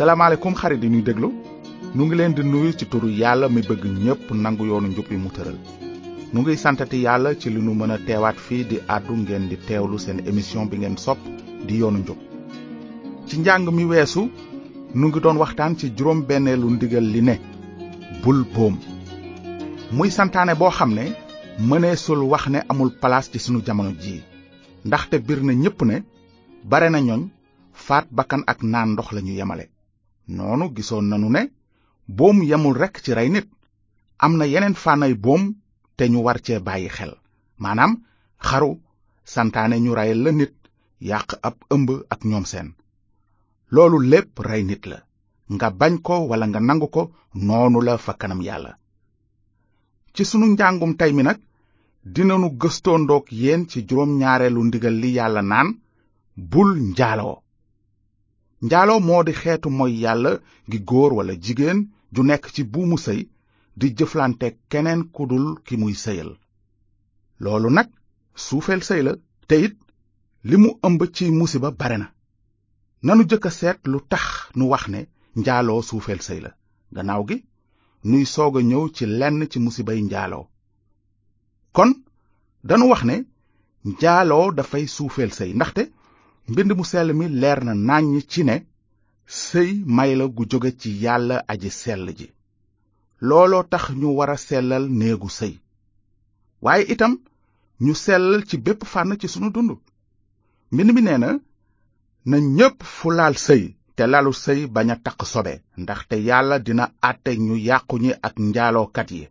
salaamaaleykum xarit yi ñuy déglu nu ngi leen di nuyu ci turu yàlla mi bëgg ñépp nangu yoonu njub yi mu tëral nu ngi santati yàlla ci li nu mën a teewaat fii di àddu ngeen di teewlu seen émission bi ngeen sopp di yoonu njub ci njàng mi weesu nu ngi doon waxtaan ci juróom benneelu ndigal li ne bul boom muy santaane boo xam ne mëneesul wax ne amul palaas ci sunu jamono ji ndaxte bir na ñépp ne bare na ñoñ faat bakkan ak naan ndox lañu yemale noonu gisoon nanu ne boom yemul rekk ci rey nit am na yeneen fànnay boom te ñu war cee bàyyi xel maanaam xaru santaane ñu reyal la nit yàq ab ëmb ak ñoom seen loolu lépp rey nit la nga bañ ko walla nga nangu ko noonu la fa kanam yàlla ci sunu njàngum tey mi nag dinanu gëstoondoog yéen ci juróom ñaareelu ndigal li yàlla naan bul njaaloo njaaloo moo di xeetu moy yàlla gi góor walla jigéen ju nekk ci buumu sëy di jëflante keneen ku dul ki muy sëyal loolu nag suufeel sëy la te li mu ëmb ci musiba bare na nanu jëkk a seet lu tax nu wax ne njaaloo suufeel sëy la gannaaw gi nuy soog a ñëw ci lenn ci musibay njaaloo kon danu wax ne njaaloo dafay suufeel sëy ndaxte mbind mu sell mi leer na nàññ ci ne sëy may la gu jóge ci yàlla aji sell ji looloo tax ñu war a sellal néegu sëy waaye itam ñu sellal ci bépp fànn ci sunu dund mbind mi nee na na ñépp fu laal sëy te lalu sëy bañ a taq sobe ndaxte yàlla dina àtte ñu yàqu ñi ak njaalookat yi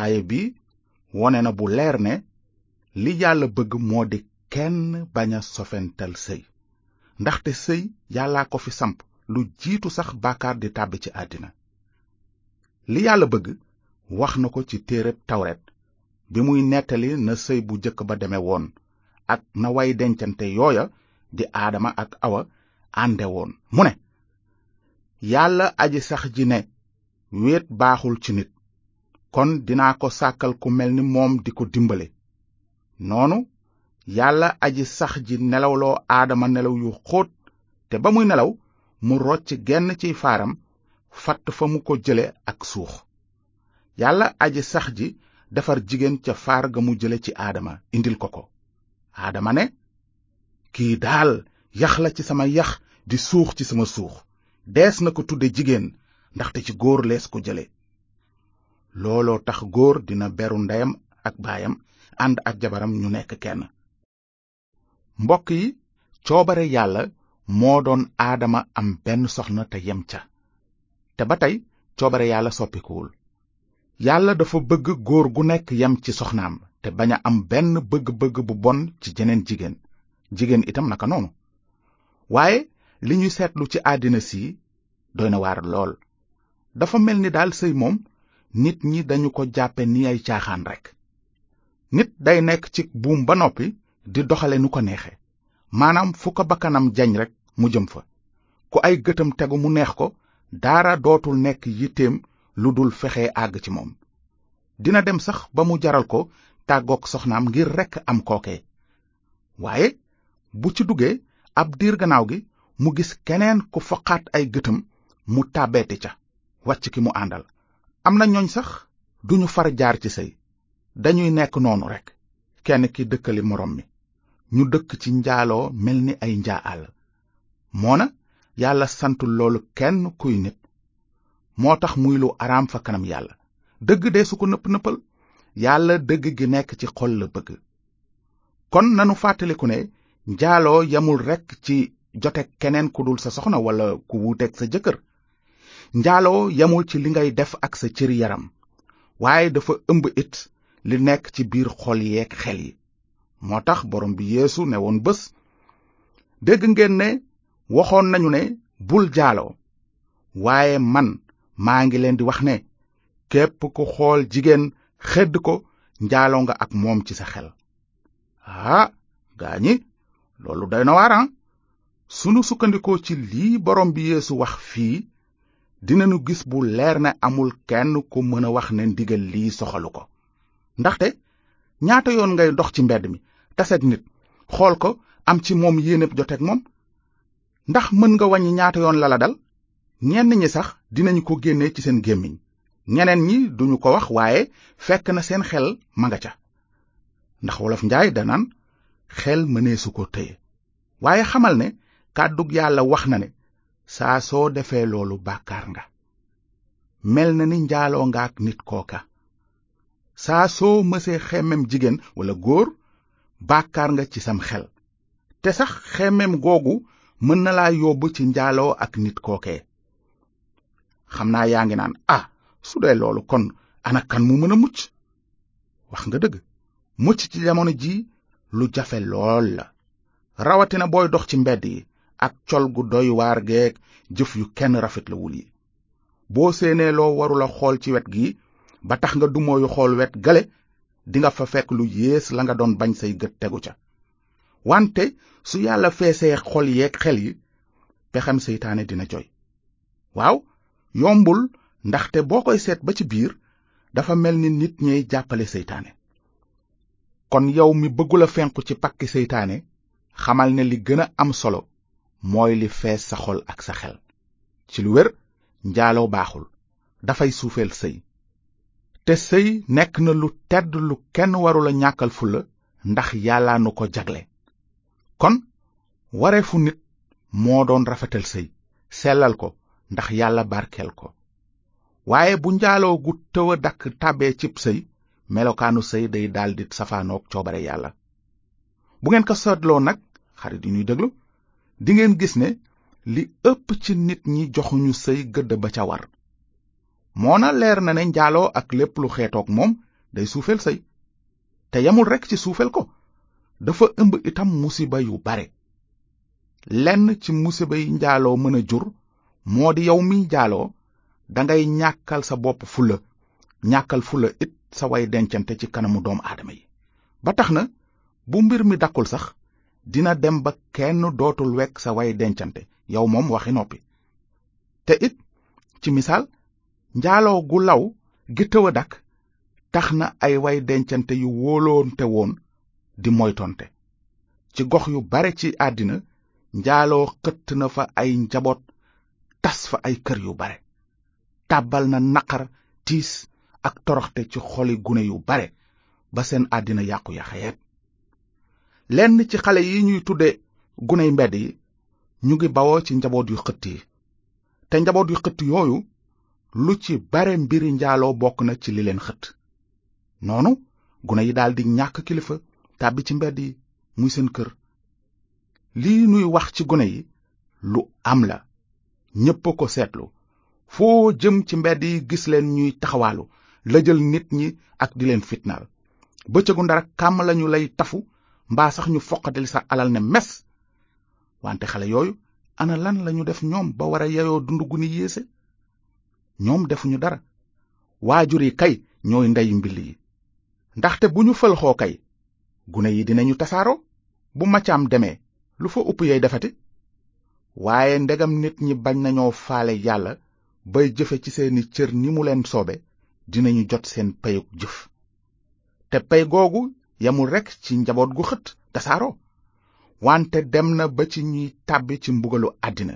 aaye bi wone na bu leer ne li yàlla bëgg moo di kenn bañ a sofental sëy ndaxte sëy yàllaa ko fi samp lu jiitu sax bàkkaar di tàbbi ci àddina li yàlla bëgg wax na ko ci téereb tawret bi muy nettali na sëy bu jëkk ba deme woon ak na way dencante yooya di aadama ak awa ànde woon mu ne yàlla aji sax ji ne wéet baaxul ci nit kon dinaa ko sàkkal ku mel ni moom di ko dimbale noonu yàlla aji sax ji nelawloo aadama nelaw yu xóot te ba muy nelaw mu rocc genn ciy faaram fatt fa mu ko jële ak suux yàlla aji sax ji defar jigéen ca faar ga mu jële ci aadama indil ko ko aadama ne kii daal yax la ci sama yax di suux ci sama suux dees na ko tudde jigéen ndaxte ci góor lees ko jële looloo tax góor dina beru ndeyam ak baayam ànd ak jabaram ñu nekk kenn mbokk yi coobare yàlla moo doon aadama am benn soxna te yem ca te ba tey coobare yàlla soppikuwul yàlla dafa bëgg góor gu nekk yem ci soxnaam te bañ a am benn bëgg-bëgg bu bon ci jeneen jigéen jigéen itam naka noonu waaye li ñu seetlu ci àddina si doy na waar lool dafa mel ni daal sëy moom nit ñi dañu ko jàppe ni ay caaxaan rekk nit day nekk ci buum ba noppi di doxale nu ko neexe maanaam fu ko bakkanam jañ rekk mu jëm fa ku ay gëtam tegu mu neex ko dara dootul nekk yitteem lu dul fexe àgg ci moom dina dem sax ba mu jaral ko tàggook soxnaam ngir rekk am kooke waaye bu ci duggee ab diir gannaaw gi mu gis keneen ku foqaat ay gëtam mu tàbbeeti ca wàcc ki mu àndal am na ñooñ sax duñu far jaar ci sëy dañuy nekk noonu rekk kenn ki dëkkali moroom mi ñu dëkk ci njaaloo mel ni ay njaa àll moona yàlla santul loolu kenn kuy nit moo tax muy lu araam fa kanam yàlla dëgg dee su ko nëpp nëppal yàlla dëgg gi nekk ci xol la bëgg kon nanu fàttaliku ne njaaloo yamul rekk ci jote keneen ku dul sa soxna walla ku wuuteeg sa jëkkër njaaloo yamul ci li ngay def ak sa cër yaram waaye dafa ëmb it li nekk ci biir xol yeeg xel yi moo tax borom bi yéesu ne woon bés dégg ngeen ne waxoon nañu ne bul jaaloo waaye man maa ngi leen di wax ne képp ku xool jigéen xedd ko njaaloo nga ak moom ci sa xel ah gaa ñi loolu doy na waar ah. sunu sukkandikoo ci lii borom bi yeesu wax fii dinañu gis bu leer ne amul kenn ku mën a wax ne ndigal lii soxalu ko ndaxte ñaata yoon ngay dox ci mbedd mi taseeg nit xool ko am ci moom yéeneb joteeg moom ndax mën nga wàññi ñaata yoon la la dal ñenn ñi sax dinañu ko génne ci seen gémmiñ ñeneen ñi duñu ko wax waaye fekk na seen xel ma nga ca ndax wolof njaay danaan xel mëneesu ko téye waaye xamal ne kàddug yàlla wax na ne saa soo defee loolu bàkkaar nga mel na ni njaaloo nga ak nit kooka saa soo mësee xemmem jigéen walla góor bàkkaar nga ci sam xel te sax xemmem googu mën na laa yóbbu ci njaaloo ak nit kooke xam naa yaa ngi naan ah su dee loolu kon ana kan mu mën a mucc wax nga dëgg mucc ci jamono ji lu jafe lool la rawatina booy dox ci mbedd yi ak col gu doy waar geeg jëf yu kenn rafetlawul yi boo séenee loo warula xool ci wet gi ba tax nga dumooyu xool wet gale dinga fa fekk lu yées la nga doon bañ say gët tegu ca wante su yàlla feesee xol yeeg xel yi pexem seytaane dina joy waaw yombul ndaxte boo koy seet ba ci biir dafa mel ni nit ñay jàppale seytaane kon yow mi bëggula fenqu ci pakki seytaane xamal ne li gën a am solo mooy li fees sa xol ak sa xel ci lu wér njaaloo baaxul dafay suufeel sëy te sëy nekk na lu tedd lu kenn warula ñàkkal fulla ndax yàlla nu ko jagle kon wareefu nit moo doon rafetal sëy sellal ko ndax yàlla barkeel ko waaye bu njaaloo gu tëw a dakk tàbbee cib sëy melokaanu sëy day daldi safaanoog coobare yàlla bu ngeen ko seetloo nag xarit yi ñuy déglu dingeen gis ne li ëpp ci nit ñi joxuñu sëy gëdd ba ca war moona leer na ne njaaloo ak lépp lu xeetoog moom day suufeel sëy te yamul rekk ci suufel ko dafa ëmb itam musiba yu bare lenn ci musiba yi njaaloo mën a jur moo di yow miy njaaloo dangay ñàkkal sa bopp fula ñàkkal fula it sa way dencante ci kanamu doomu aadama yi ba tax na bu mbir mi dakkul sax dina dem ba kenn dootul wekk sa way dencante yow moom waxi noppi te it ci misaal njaaloo gu law gi tëw a dakk tax na ay way dencante yu wóoloonte woon di moytonte ci gox yu bare ci àddina njaaloo xëtt na fa ay njaboot tas fa ay kër yu bare tàbbal na naqar tiis ak toroxte ci xoli gune yu bare ba seen àddina yàqu ya xeet lenn ci xale yi ñuy tudde guney mbedd yi ñu ngi bawoo ci njaboot yu xëtt yi te njaboot yu xëtt yooyu lu ci bare mbiri njaaloo bokk na ci li leen xëtt noonu gune yi daldi ñàkk kilifa tàbbi ci mbedd yi muy seen kër lii nuy wax ci gune yi lu am la ñépp ko seetlu foo jëm ci mbedd yi gis leen ñuy taxawaalu la jël nit ñi ak di leen fitnaal bëccëgu ndara kàmm lañu lay tafu mbaa sax ñu foqatil sa alal ne mes wante xale yooyu ana lan lañu def ñoom ba war a yeyoo dund gu ni yéese ñoom defuñu dara waajur yi kay ñooy ndeyu mbill yi ndaxte bu ñu fëlxoo kay gune yi dinañu tasaaroo bu macaam demee lu fa upp yay defati waaye ndegam nit ñi bañ nañoo faale yàlla bay jëfe ci seeni cër ni mu leen soobe dinañu jot seen peyug jëf te pey googu yamul rekk ci njaboot gu xët tasaaroo wante dem na ba ci ñuy tàbbi ci mbugalu àddina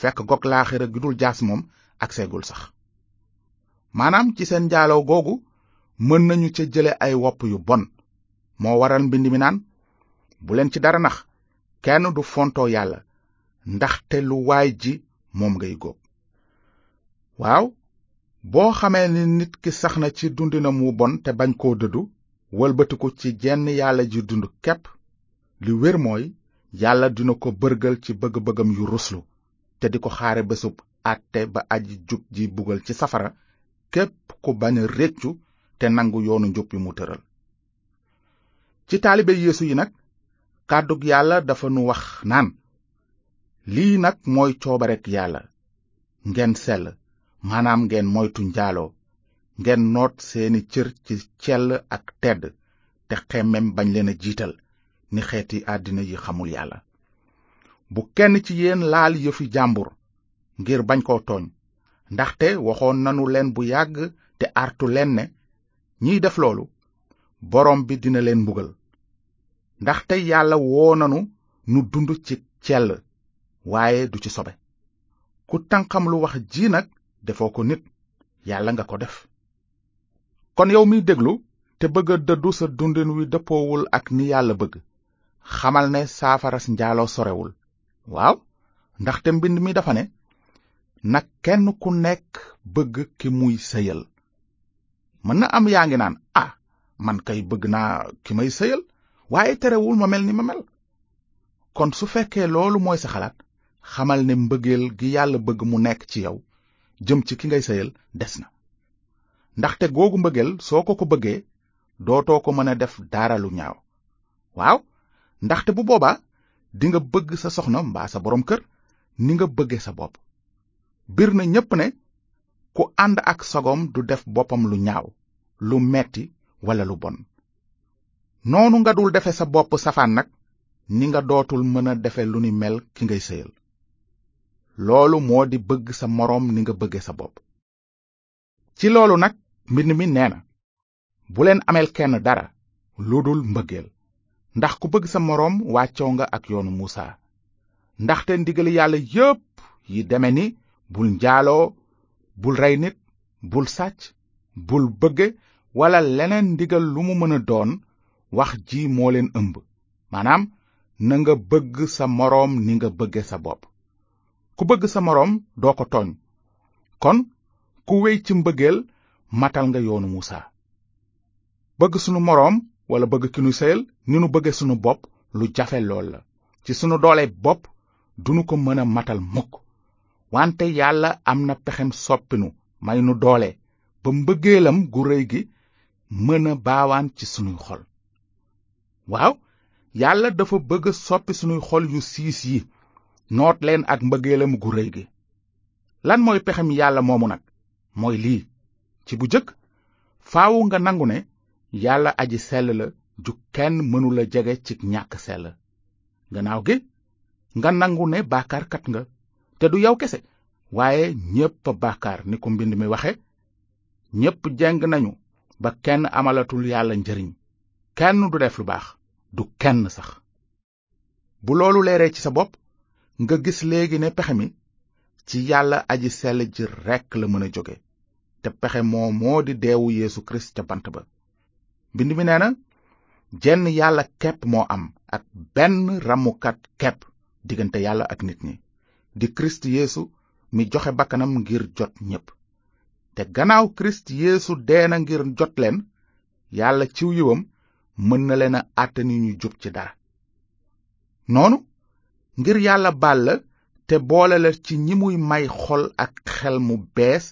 fekk gog laaxira gi dul jaas moom ak seegul sax maanaam ci seen njaaloo googu mën nañu ca jële ay wopp yu bon moo waral mbind mi naan bu leen ci dara nax kenn du fontoo yàlla ndaxte lu waay ji moom ngay góob waaw boo xamee ni nit ki sax na ci dundinam wu bon te bañ koo dëddu wëlbatiku ci jenn yàlla ji dund képp li wér mooy yàlla dina ko bërgal ci bëgg-bëggam yu ruslu te di ko xaare bésub àtte ba aji jub ji bugal ci safara képp ku bañ a réccu te nangu yoonu njub bi mu tëral ci taalibe yeesu yi nag kàddug yàlla dafa nu wax naan lii nag mooy coobarek yàlla ngeen sell maanaam ngeen moytu njaaloo ngeen noot seeni cër ci cell ak tedd te xemmem bañ leen a jiital ni xeeti àddina yi xamul yàlla bu kenn ci yéen laal yëfi jàmbur ngir bañ koo tooñ ndaxte waxoon nanu leen bu yàgg te artu leen ne ñiy def loolu boroom bi dina leen mbugal ndaxte yàlla woo nanu nu dund ci cell waaye du ci sobe ku tanqam lu wax ji nag defoo ko nit yàlla nga ko def kon yow miy déglu te bëgg a dëddu sa dundin wi dëppoowul ak ni yàlla bëgg xamal ne saafaras njaaloo sorewul waaw ndaxte mbind mi dafa ne na kenn ku nekk bëgg ki muy sëyal mën na am yaa ngi naan ah man kay bëgg naa ki may sëyal waaye terewul ma mel ni ma mel kon su fekkee loolu mooy sa xalaat xamal ne mbëggeel gi yàlla bëgg mu nekk ci yow jëm ci ki ngay sëyal des na ndaxte googu mbëggeel soo ko ko bëggee dootoo ko mën a def dara lu ñaaw waaw ndaxte bu boobaa dinga bëgg sa soxna mbaa sa boroom kër ni nga bëgge sa bopp bir na ñépp ne ku ànd ak sagoom du def boppam lu ñaaw lu metti walla lu bon noonu nga dul defe sa bopp safaan nag ni nga dootul mën a defe lu ni mel ki ngay sëyal loolu moo di bëgg sa moroom ni nga bëgge sa bopp ci loolu nag mbind mi nee na bu leen ameel kenn dara lu dul mbëggeel ndax ku bëgg sa moroom wàccoo nga ak yoonu Musa ndaxte ndigali yàlla yépp yi deme ni bul njaaloo bul rey nit bul sàcc bul bëgge walla leneen ndigal lu mu mën a doon wax ji moo leen ëmb maanaam na nga bëgg sa moroom ni nga bëgge sa bopp ku bëgg sa moroom doo ko tooñ kon ku wéy ci mbëggeel matal nga yoonu Musaa bëgg sunu moroom walla bëgg ki nu sëyal ni nu bëgge sunu bopp lu jafe lool la ci sunu doole bopp dunu ko mën a matal mukk wante yàlla am na pexem soppinu may nu doole ba mbëggeelam gu réy gi mën a baawaan ci sunuy xol waaw yàlla dafa bëgg soppi sunuy xol yu siis yi noot leen ak mbëggeelam gu réy gi lan mooy pexem yàlla moomu nag mooy lii ci bu jëkk faaw nga nangu ne yàlla aji sell la ju kenn mënula jege ci ñàkk sell gannaaw gi nga nangu ne bàkkaarkat nga te du yow kese waaye ñépp a bàkkaar ni ko mbind mi waxe ñépp jeng nañu ba kenn amalatul yàlla njariñ kenn du def lu baax du kenn sax bu loolu leeree ci sa bopp nga gis léegi ne pexe mi ci yàlla aji sell ji rekk la mën a jóge te pexe moo moo di deewu yeesu kirist ca bant ba mbind mi nee na jenn yàlla kepp moo am ak benn ramukat kepp diggante yàlla ak nit ñi di kirist yeesu mi joxe bakkanam ngir jot ñépp te gannaaw kirist yeesu dee na ngir jot leen yàlla ciw yiwam mën na leen a àtte ni ñu jub ci dara noonu ngir yàlla baal la te boole la ci ñi muy may xol ak xel mu bees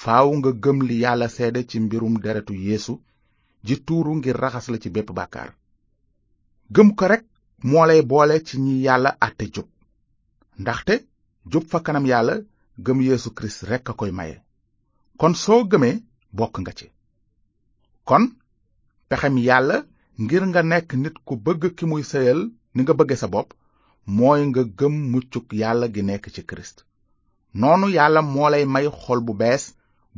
faaw nga gëm li yàlla seede ci mbirum deretu yéesu ji tuuru ngir raxas la ci bépp bàkkaar gëm ko rekk moo lay boole ci ñi yàlla àtte jub ndaxte jub fa kanam yàlla gëm Yeesu Kirist rekk a koy maye kon soo gëmee bokk nga ci kon pexem yàlla ngir nga nekk nit ku bëgg ki muy sëyal ni nga bëgge sa bopp mooy nga gëm muccuk yàlla gi nekk ci kirist noonu yàlla moo lay may xol bu bees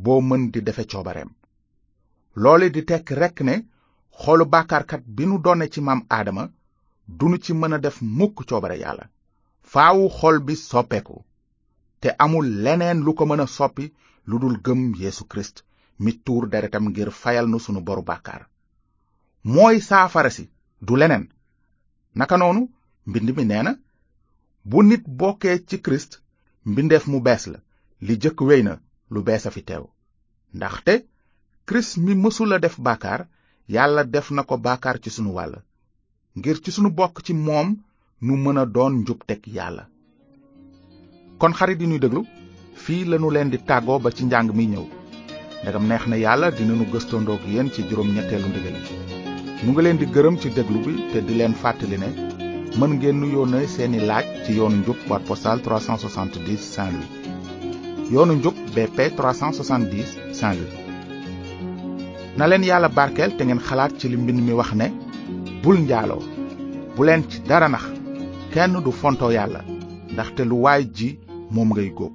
boo mën di defe coobareem loole di tekk rekk ne xolu bàkkaarkat bi nu doone ci maam aadama dunu ci mën a def mukk coobare yàlla faawu xol bi soppeeku te amul leneen lu ko mën a soppi lu dul gëm Yeesu Kirist mi tuur deretam ngir fayal nu sunu boru bàkkaar mooy saafara si du leneen naka noonu mbind mi nee na bu nit bokkee ci Kirist mbindeef mu bees la li jëkk wéy na lu bees a fi teew ndaxte Kirist mi mësula def bàkkaar yàlla def na ko bàkkaar ci sunu wàll ngir ci sunu bokk ci moom nu mën a doon njubteg yàlla kon xarit yi ñuy déglu fii lanu leen di tàggoo ba ci njàng mi ñëw ndegam neex na yàlla dinanu gëstandoog yéen ci juróom ñetteelu ndigal yi nu ngi leen di gërëm ci déglu bi te di leen fàttali ne mën ngeen nu yónnee seeni laaj ci yoonu njub boîte postale 370 Saint-Louis yoonu njub BP 370 Saint-Louis na leen yàlla barkeel te ngeen xalaat ci li mbind mi wax ne bul njaaloo bu leen ci dara nax kenn du fontoo yàlla ndaxte lu waay ji moom ngay góob